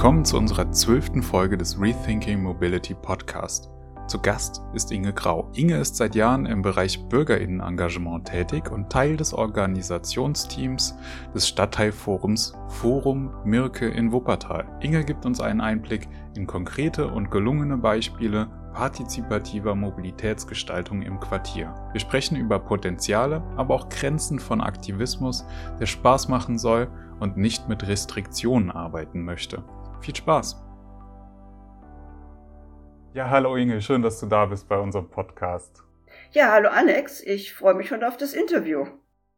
Willkommen zu unserer zwölften Folge des Rethinking Mobility Podcast. Zu Gast ist Inge Grau. Inge ist seit Jahren im Bereich Bürgerinnenengagement tätig und Teil des Organisationsteams des Stadtteilforums Forum Mirke in Wuppertal. Inge gibt uns einen Einblick in konkrete und gelungene Beispiele partizipativer Mobilitätsgestaltung im Quartier. Wir sprechen über Potenziale, aber auch Grenzen von Aktivismus, der Spaß machen soll und nicht mit Restriktionen arbeiten möchte. Viel Spaß! Ja, hallo Inge, schön, dass du da bist bei unserem Podcast. Ja, hallo Alex, ich freue mich schon auf das Interview.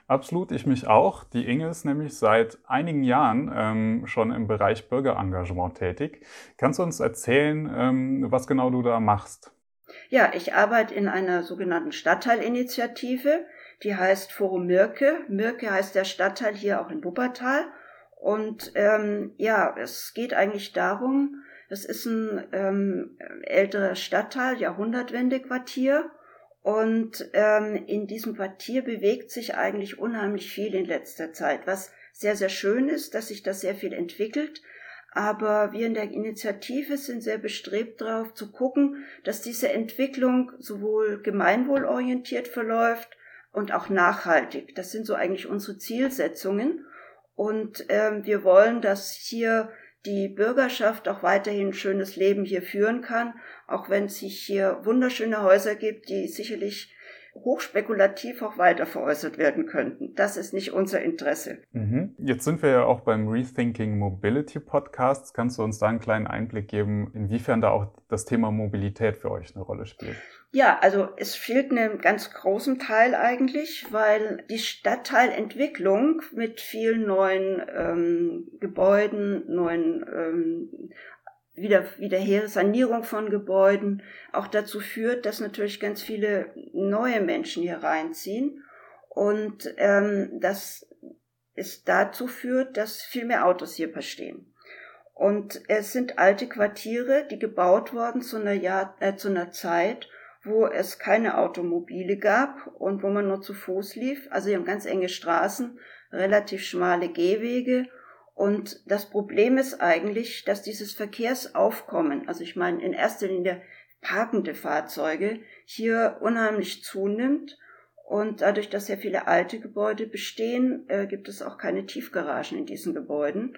Absolut, ich mich auch. Die Inge ist nämlich seit einigen Jahren ähm, schon im Bereich Bürgerengagement tätig. Kannst du uns erzählen, ähm, was genau du da machst? Ja, ich arbeite in einer sogenannten Stadtteilinitiative, die heißt Forum Mirke. Mirke heißt der Stadtteil hier auch in Wuppertal. Und ähm, ja, es geht eigentlich darum, es ist ein ähm, älterer Stadtteil, Jahrhundertwende-Quartier. Und ähm, in diesem Quartier bewegt sich eigentlich unheimlich viel in letzter Zeit, was sehr, sehr schön ist, dass sich das sehr viel entwickelt. Aber wir in der Initiative sind sehr bestrebt darauf zu gucken, dass diese Entwicklung sowohl gemeinwohlorientiert verläuft und auch nachhaltig. Das sind so eigentlich unsere Zielsetzungen. Und ähm, wir wollen, dass hier die Bürgerschaft auch weiterhin ein schönes Leben hier führen kann, auch wenn es sich hier wunderschöne Häuser gibt, die sicherlich hochspekulativ auch weiter veräußert werden könnten. Das ist nicht unser Interesse. Mhm. Jetzt sind wir ja auch beim Rethinking Mobility Podcast. Kannst du uns da einen kleinen Einblick geben, inwiefern da auch das Thema Mobilität für euch eine Rolle spielt? Ja, also es fehlt einen ganz großen Teil eigentlich, weil die Stadtteilentwicklung mit vielen neuen ähm, Gebäuden, neuen ähm, wieder, wieder Sanierung von Gebäuden auch dazu führt, dass natürlich ganz viele neue Menschen hier reinziehen und ähm, das es dazu führt, dass viel mehr Autos hier verstehen. Und es sind alte Quartiere, die gebaut wurden zu einer, Jahr, äh, zu einer Zeit, wo es keine Automobile gab und wo man nur zu Fuß lief. Also wir haben ganz enge Straßen, relativ schmale Gehwege. Und das Problem ist eigentlich, dass dieses Verkehrsaufkommen, also ich meine in erster Linie parkende Fahrzeuge, hier unheimlich zunimmt. Und dadurch, dass sehr viele alte Gebäude bestehen, äh, gibt es auch keine Tiefgaragen in diesen Gebäuden.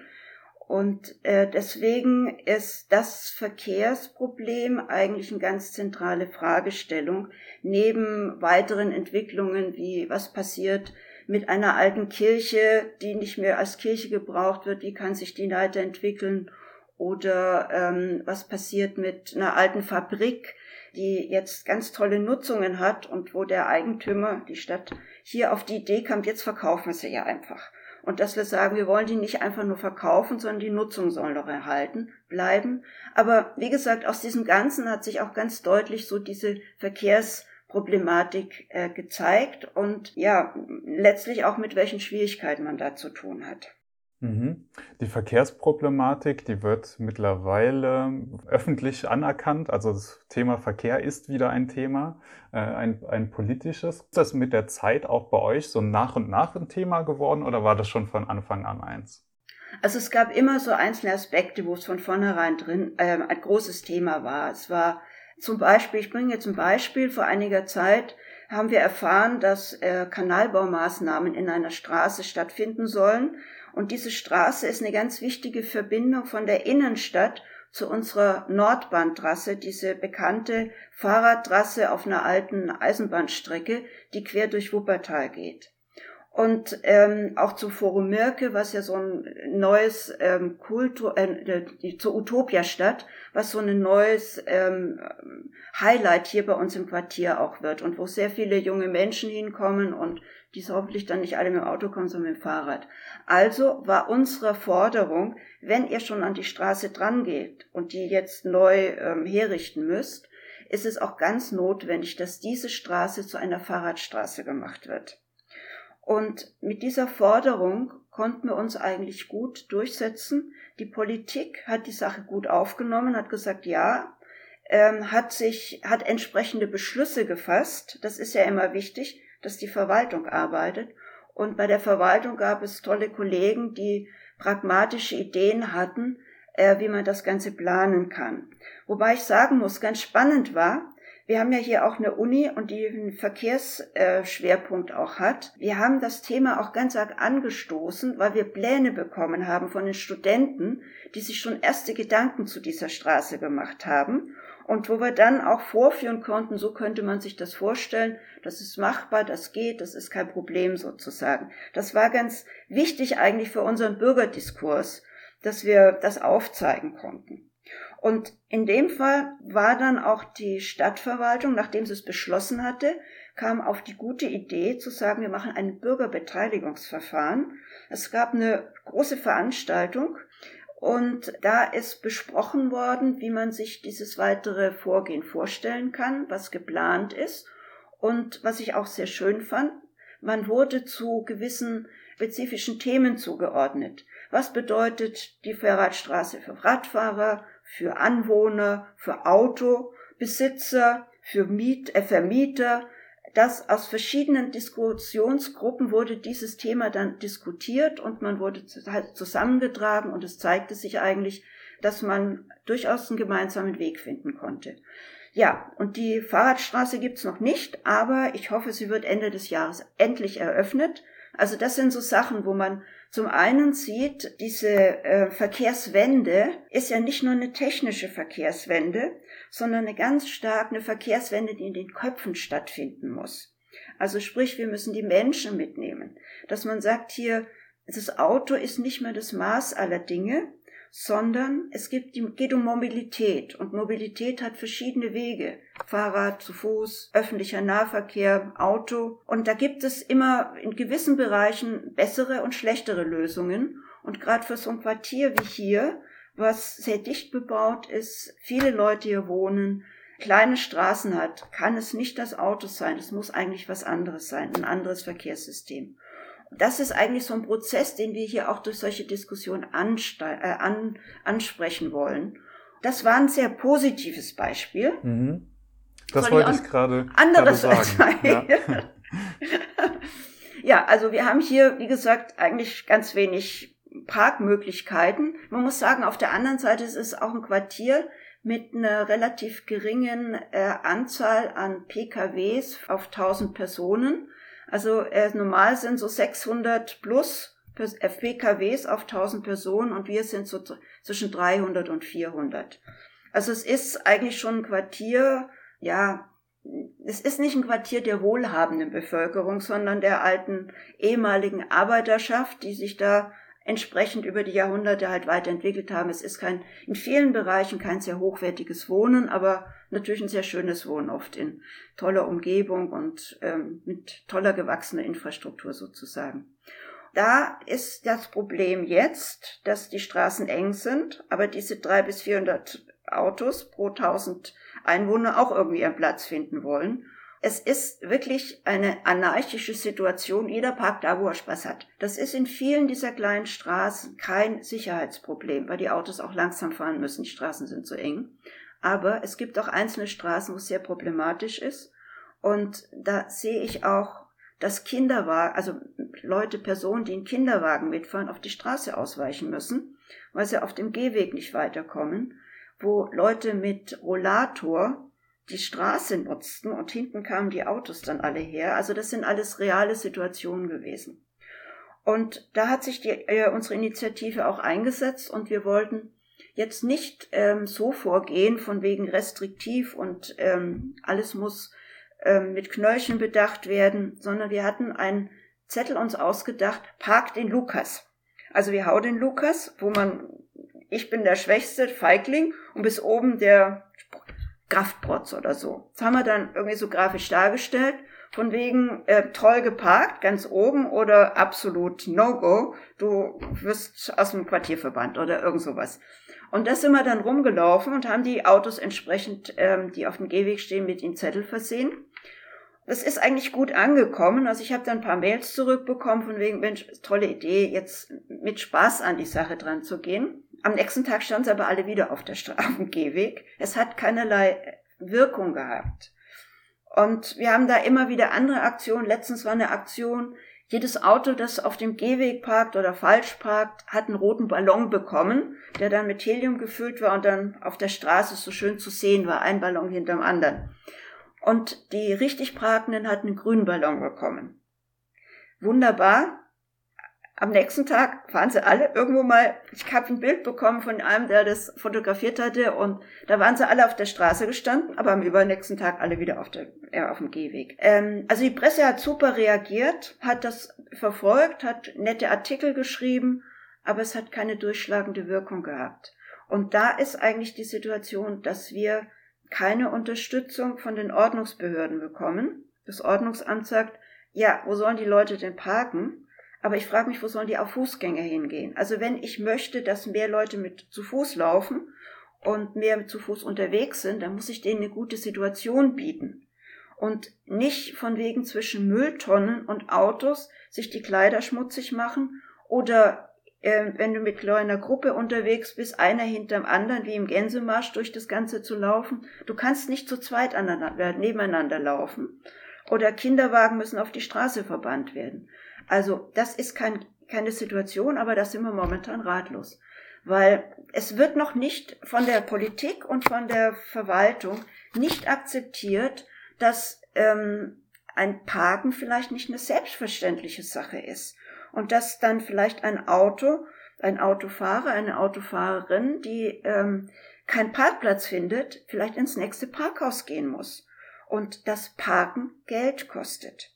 Und äh, deswegen ist das Verkehrsproblem eigentlich eine ganz zentrale Fragestellung, neben weiteren Entwicklungen wie was passiert mit einer alten Kirche, die nicht mehr als Kirche gebraucht wird, wie kann sich die weiterentwickeln oder ähm, was passiert mit einer alten Fabrik, die jetzt ganz tolle Nutzungen hat und wo der Eigentümer, die Stadt, hier auf die Idee kommt, jetzt verkaufen wir sie ja einfach und dass wir sagen, wir wollen die nicht einfach nur verkaufen, sondern die Nutzung soll noch erhalten bleiben. Aber wie gesagt, aus diesem Ganzen hat sich auch ganz deutlich so diese Verkehrsproblematik äh, gezeigt und ja, letztlich auch mit welchen Schwierigkeiten man da zu tun hat. Mhm. Die Verkehrsproblematik, die wird mittlerweile öffentlich anerkannt. Also das Thema Verkehr ist wieder ein Thema, äh, ein, ein politisches. Ist das mit der Zeit auch bei euch so nach und nach ein Thema geworden oder war das schon von Anfang an eins? Also es gab immer so einzelne Aspekte, wo es von vornherein drin äh, ein großes Thema war. Es war zum Beispiel, ich bringe jetzt ein Beispiel, vor einiger Zeit haben wir erfahren, dass äh, Kanalbaumaßnahmen in einer Straße stattfinden sollen und diese Straße ist eine ganz wichtige Verbindung von der Innenstadt zu unserer Nordbahntrasse, diese bekannte Fahrradtrasse auf einer alten Eisenbahnstrecke, die quer durch Wuppertal geht. Und ähm, auch zu Forum Mirke, was ja so ein neues ähm, Kultur, äh, die, zur Utopia-Stadt, was so ein neues ähm, Highlight hier bei uns im Quartier auch wird und wo sehr viele junge Menschen hinkommen und die hoffentlich dann nicht alle mit dem Auto kommen, sondern mit dem Fahrrad. Also war unsere Forderung, wenn ihr schon an die Straße dran geht und die jetzt neu ähm, herrichten müsst, ist es auch ganz notwendig, dass diese Straße zu einer Fahrradstraße gemacht wird. Und mit dieser Forderung konnten wir uns eigentlich gut durchsetzen. Die Politik hat die Sache gut aufgenommen, hat gesagt, ja, ähm, hat sich, hat entsprechende Beschlüsse gefasst. Das ist ja immer wichtig dass die Verwaltung arbeitet. Und bei der Verwaltung gab es tolle Kollegen, die pragmatische Ideen hatten, äh, wie man das Ganze planen kann. Wobei ich sagen muss, ganz spannend war, wir haben ja hier auch eine Uni und die einen Verkehrsschwerpunkt auch hat. Wir haben das Thema auch ganz arg angestoßen, weil wir Pläne bekommen haben von den Studenten, die sich schon erste Gedanken zu dieser Straße gemacht haben und wo wir dann auch vorführen konnten, so könnte man sich das vorstellen, das ist machbar, das geht, das ist kein Problem sozusagen. Das war ganz wichtig eigentlich für unseren Bürgerdiskurs, dass wir das aufzeigen konnten. Und in dem Fall war dann auch die Stadtverwaltung, nachdem sie es beschlossen hatte, kam auf die gute Idee zu sagen, wir machen ein Bürgerbeteiligungsverfahren. Es gab eine große Veranstaltung und da ist besprochen worden, wie man sich dieses weitere Vorgehen vorstellen kann, was geplant ist. Und was ich auch sehr schön fand, man wurde zu gewissen spezifischen Themen zugeordnet. Was bedeutet die Fahrradstraße für Radfahrer? Für Anwohner, für Autobesitzer, für Miet, äh, Vermieter. Das aus verschiedenen Diskussionsgruppen wurde dieses Thema dann diskutiert und man wurde halt zusammengetragen und es zeigte sich eigentlich, dass man durchaus einen gemeinsamen Weg finden konnte. Ja, und die Fahrradstraße gibt's noch nicht, aber ich hoffe, sie wird Ende des Jahres endlich eröffnet. Also das sind so Sachen, wo man zum einen sieht, diese äh, Verkehrswende ist ja nicht nur eine technische Verkehrswende, sondern eine ganz stark eine Verkehrswende, die in den Köpfen stattfinden muss. Also sprich, wir müssen die Menschen mitnehmen. Dass man sagt hier, das Auto ist nicht mehr das Maß aller Dinge, sondern es gibt, geht um Mobilität und Mobilität hat verschiedene Wege. Fahrrad, zu Fuß, öffentlicher Nahverkehr, Auto. Und da gibt es immer in gewissen Bereichen bessere und schlechtere Lösungen. Und gerade für so ein Quartier wie hier, was sehr dicht bebaut ist, viele Leute hier wohnen, kleine Straßen hat, kann es nicht das Auto sein. Es muss eigentlich was anderes sein, ein anderes Verkehrssystem das ist eigentlich so ein Prozess, den wir hier auch durch solche Diskussionen äh, an, ansprechen wollen. Das war ein sehr positives Beispiel. Mhm. Das wollte ich gerade anderes sagen. Ja. ja, also wir haben hier, wie gesagt, eigentlich ganz wenig Parkmöglichkeiten. Man muss sagen, auf der anderen Seite ist es auch ein Quartier mit einer relativ geringen äh, Anzahl an PKWs auf 1000 Personen. Also äh, normal sind so 600 plus FPKWs auf 1000 Personen und wir sind so zwischen 300 und 400. Also es ist eigentlich schon ein Quartier, ja, es ist nicht ein Quartier der wohlhabenden Bevölkerung, sondern der alten ehemaligen Arbeiterschaft, die sich da entsprechend über die Jahrhunderte halt weiterentwickelt haben. Es ist kein, in vielen Bereichen kein sehr hochwertiges Wohnen, aber natürlich ein sehr schönes Wohnen, oft in toller Umgebung und ähm, mit toller gewachsener Infrastruktur sozusagen. Da ist das Problem jetzt, dass die Straßen eng sind, aber diese drei bis vierhundert Autos pro tausend Einwohner auch irgendwie ihren Platz finden wollen. Es ist wirklich eine anarchische Situation. Jeder parkt da, wo er Spaß hat. Das ist in vielen dieser kleinen Straßen kein Sicherheitsproblem, weil die Autos auch langsam fahren müssen. Die Straßen sind so eng. Aber es gibt auch einzelne Straßen, wo es sehr problematisch ist. Und da sehe ich auch, dass Kinderwagen, also Leute, Personen, die in Kinderwagen mitfahren, auf die Straße ausweichen müssen, weil sie auf dem Gehweg nicht weiterkommen, wo Leute mit Rollator die Straße nutzten und hinten kamen die Autos dann alle her. Also das sind alles reale Situationen gewesen. Und da hat sich die, äh, unsere Initiative auch eingesetzt und wir wollten jetzt nicht ähm, so vorgehen, von wegen restriktiv und ähm, alles muss ähm, mit Knöllchen bedacht werden, sondern wir hatten einen Zettel uns ausgedacht, park den Lukas. Also wir hau den Lukas, wo man, ich bin der schwächste Feigling und bis oben der Kraftprotz oder so. Das haben wir dann irgendwie so grafisch dargestellt von wegen äh, toll geparkt, ganz oben oder absolut No-Go, du wirst aus dem Quartier verbannt oder irgend sowas. Und das sind wir dann rumgelaufen und haben die Autos entsprechend, ähm, die auf dem Gehweg stehen, mit den Zettel versehen. Das ist eigentlich gut angekommen. Also ich habe dann ein paar Mails zurückbekommen von wegen, Mensch, tolle Idee, jetzt mit Spaß an die Sache dran zu gehen. Am nächsten Tag standen sie aber alle wieder auf der Straße, auf dem Gehweg. Es hat keinerlei Wirkung gehabt. Und wir haben da immer wieder andere Aktionen. Letztens war eine Aktion Jedes Auto, das auf dem Gehweg parkt oder falsch parkt, hat einen roten Ballon bekommen, der dann mit Helium gefüllt war und dann auf der Straße so schön zu sehen war, ein Ballon hinterm anderen. Und die richtig Parkenden hatten einen grünen Ballon bekommen. Wunderbar, am nächsten Tag waren sie alle irgendwo mal, ich habe ein Bild bekommen von einem, der das fotografiert hatte und da waren sie alle auf der Straße gestanden, aber am übernächsten Tag alle wieder auf, der, äh, auf dem Gehweg. Ähm, also die Presse hat super reagiert, hat das verfolgt, hat nette Artikel geschrieben, aber es hat keine durchschlagende Wirkung gehabt. Und da ist eigentlich die Situation, dass wir keine Unterstützung von den Ordnungsbehörden bekommen. Das Ordnungsamt sagt, ja, wo sollen die Leute denn parken? Aber ich frage mich, wo sollen die auf Fußgänger hingehen? Also wenn ich möchte, dass mehr Leute mit zu Fuß laufen und mehr zu Fuß unterwegs sind, dann muss ich denen eine gute Situation bieten. Und nicht von wegen zwischen Mülltonnen und Autos sich die Kleider schmutzig machen oder äh, wenn du mit kleiner Gruppe unterwegs bist, einer hinterm anderen, wie im Gänsemarsch durch das Ganze zu laufen. Du kannst nicht zu zweit nebeneinander laufen. Oder Kinderwagen müssen auf die Straße verbannt werden. Also das ist kein, keine Situation, aber da sind wir momentan ratlos. Weil es wird noch nicht von der Politik und von der Verwaltung nicht akzeptiert, dass ähm, ein Parken vielleicht nicht eine selbstverständliche Sache ist. Und dass dann vielleicht ein Auto, ein Autofahrer, eine Autofahrerin, die ähm, keinen Parkplatz findet, vielleicht ins nächste Parkhaus gehen muss. Und das Parken Geld kostet.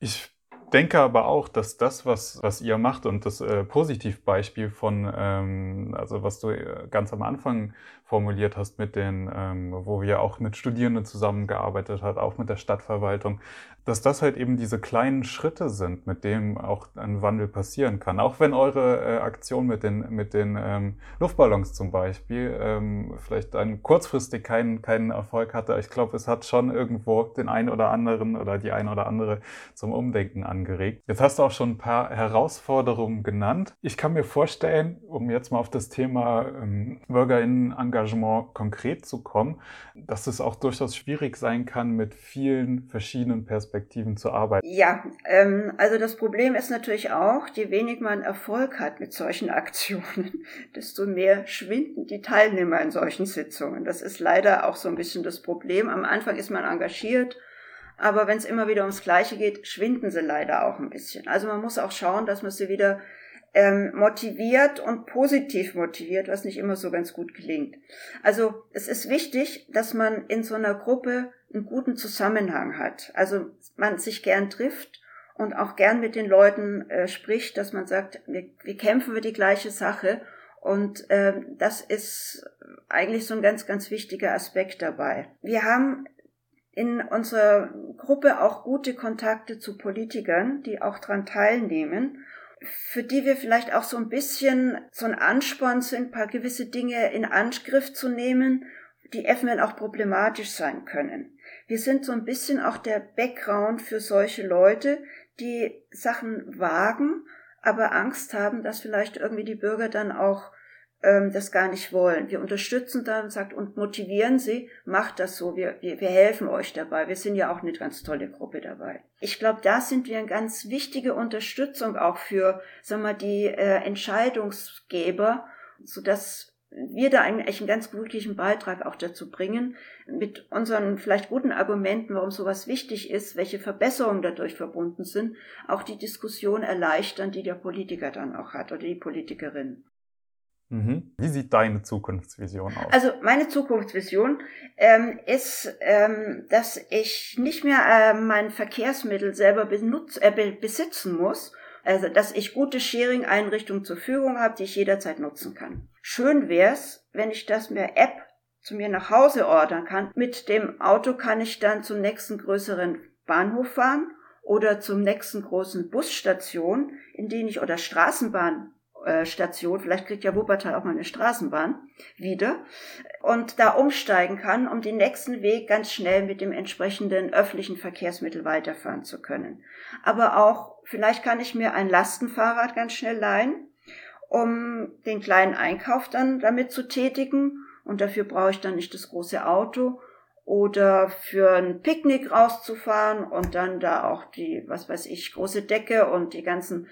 Ich denke aber auch, dass das, was, was ihr macht und das äh, Positivbeispiel von, ähm, also was du äh, ganz am Anfang formuliert hast mit den, ähm, wo wir auch mit Studierenden zusammengearbeitet hat, auch mit der Stadtverwaltung, dass das halt eben diese kleinen Schritte sind, mit denen auch ein Wandel passieren kann. Auch wenn eure äh, Aktion mit den, mit den ähm, Luftballons zum Beispiel ähm, vielleicht dann kurzfristig keinen, keinen Erfolg hatte, ich glaube, es hat schon irgendwo den einen oder anderen oder die eine oder andere zum Umdenken angeregt. Jetzt hast du auch schon ein paar Herausforderungen genannt. Ich kann mir vorstellen, um jetzt mal auf das Thema ähm, Bürgerinnenengagement konkret zu kommen, dass es auch durchaus schwierig sein kann, mit vielen verschiedenen Perspektiven zu arbeiten? Ja, ähm, also das Problem ist natürlich auch, je weniger man Erfolg hat mit solchen Aktionen, desto mehr schwinden die Teilnehmer in solchen Sitzungen. Das ist leider auch so ein bisschen das Problem. Am Anfang ist man engagiert, aber wenn es immer wieder ums Gleiche geht, schwinden sie leider auch ein bisschen. Also man muss auch schauen, dass man sie wieder ähm, motiviert und positiv motiviert, was nicht immer so ganz gut gelingt. Also es ist wichtig, dass man in so einer Gruppe einen guten Zusammenhang hat. Also man sich gern trifft und auch gern mit den Leuten äh, spricht, dass man sagt, wir, wir kämpfen für die gleiche Sache. Und äh, das ist eigentlich so ein ganz, ganz wichtiger Aspekt dabei. Wir haben in unserer Gruppe auch gute Kontakte zu Politikern, die auch dran teilnehmen für die wir vielleicht auch so ein bisschen so ein Ansporn sind, ein paar gewisse Dinge in Angriff zu nehmen, die eventuell auch problematisch sein können. Wir sind so ein bisschen auch der Background für solche Leute, die Sachen wagen, aber Angst haben, dass vielleicht irgendwie die Bürger dann auch ähm, das gar nicht wollen. Wir unterstützen dann, sagt und motivieren sie, macht das so, wir, wir, wir helfen euch dabei. Wir sind ja auch eine ganz tolle Gruppe dabei. Ich glaube, da sind wir eine ganz wichtige Unterstützung auch für, sagen wir, die äh, Entscheidungsgeber, so dass wir da eigentlich einen ganz glücklichen Beitrag auch dazu bringen, mit unseren vielleicht guten Argumenten, warum sowas wichtig ist, welche Verbesserungen dadurch verbunden sind, auch die Diskussion erleichtern, die der Politiker dann auch hat oder die Politikerin. Mhm. Wie sieht deine Zukunftsvision aus? Also meine Zukunftsvision ähm, ist, ähm, dass ich nicht mehr äh, mein Verkehrsmittel selber benutz, äh, besitzen muss, also dass ich gute Sharing-Einrichtungen zur Verfügung habe, die ich jederzeit nutzen kann. Schön wär's, wenn ich das mit App zu mir nach Hause ordern kann. Mit dem Auto kann ich dann zum nächsten größeren Bahnhof fahren oder zum nächsten großen Busstation, in den ich oder Straßenbahn Station, vielleicht kriegt ja Wuppertal auch mal eine Straßenbahn wieder und da umsteigen kann, um den nächsten Weg ganz schnell mit dem entsprechenden öffentlichen Verkehrsmittel weiterfahren zu können. Aber auch, vielleicht kann ich mir ein Lastenfahrrad ganz schnell leihen, um den kleinen Einkauf dann damit zu tätigen und dafür brauche ich dann nicht das große Auto oder für ein Picknick rauszufahren und dann da auch die, was weiß ich, große Decke und die ganzen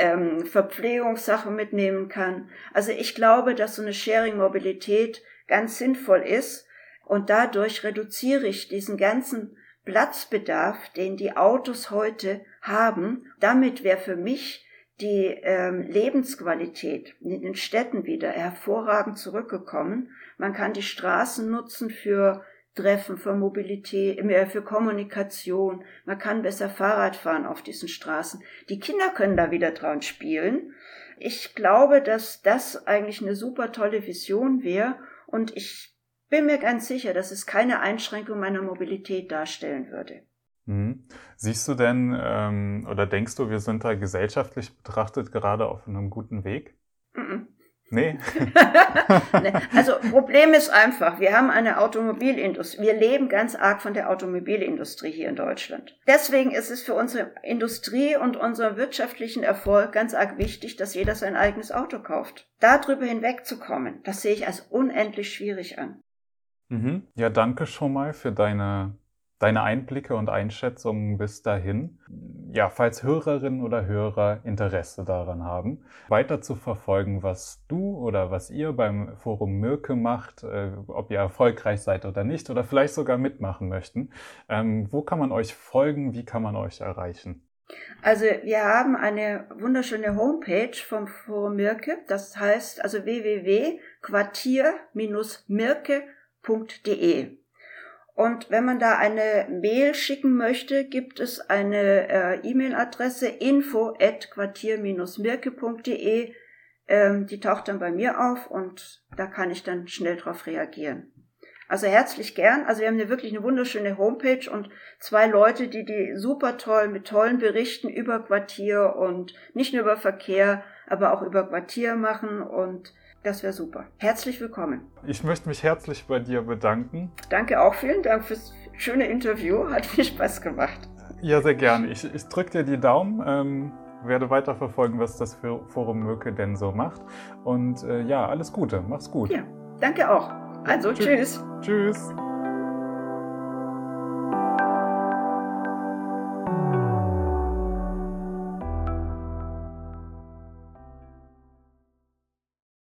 ähm, Verpflegungssachen mitnehmen kann. Also ich glaube, dass so eine Sharing-Mobilität ganz sinnvoll ist und dadurch reduziere ich diesen ganzen Platzbedarf, den die Autos heute haben. Damit wäre für mich die ähm, Lebensqualität in den Städten wieder hervorragend zurückgekommen. Man kann die Straßen nutzen für Treffen, für Mobilität, mehr für Kommunikation. Man kann besser Fahrrad fahren auf diesen Straßen. Die Kinder können da wieder dran spielen. Ich glaube, dass das eigentlich eine super tolle Vision wäre und ich bin mir ganz sicher, dass es keine Einschränkung meiner Mobilität darstellen würde. Mhm. Siehst du denn ähm, oder denkst du, wir sind da gesellschaftlich betrachtet gerade auf einem guten Weg? Mhm. Nee. Also Problem ist einfach, wir haben eine Automobilindustrie. Wir leben ganz arg von der Automobilindustrie hier in Deutschland. Deswegen ist es für unsere Industrie und unseren wirtschaftlichen Erfolg ganz arg wichtig, dass jeder sein eigenes Auto kauft. Darüber hinwegzukommen, das sehe ich als unendlich schwierig an. Mhm. Ja, danke schon mal für deine deine Einblicke und Einschätzungen bis dahin. Ja, falls Hörerinnen oder Hörer Interesse daran haben, weiter zu verfolgen, was du oder was ihr beim Forum Mirke macht, äh, ob ihr erfolgreich seid oder nicht oder vielleicht sogar mitmachen möchten, ähm, wo kann man euch folgen, wie kann man euch erreichen? Also wir haben eine wunderschöne Homepage vom Forum Mirke, das heißt also www.quartier-mirke.de. Und wenn man da eine Mail schicken möchte, gibt es eine äh, E-Mail-Adresse info at quartier-mirke.de. Ähm, die taucht dann bei mir auf und da kann ich dann schnell drauf reagieren. Also herzlich gern. Also wir haben hier wirklich eine wunderschöne Homepage und zwei Leute, die die super toll mit tollen Berichten über Quartier und nicht nur über Verkehr, aber auch über Quartier machen und das wäre super. Herzlich willkommen. Ich möchte mich herzlich bei dir bedanken. Danke auch. Vielen Dank fürs schöne Interview. Hat viel Spaß gemacht. Ja, sehr gerne. Ich, ich drücke dir die Daumen. Ähm, werde weiter verfolgen, was das Forum Möke denn so macht. Und äh, ja, alles Gute. Mach's gut. Ja, danke auch. Also, tschüss. Tschüss.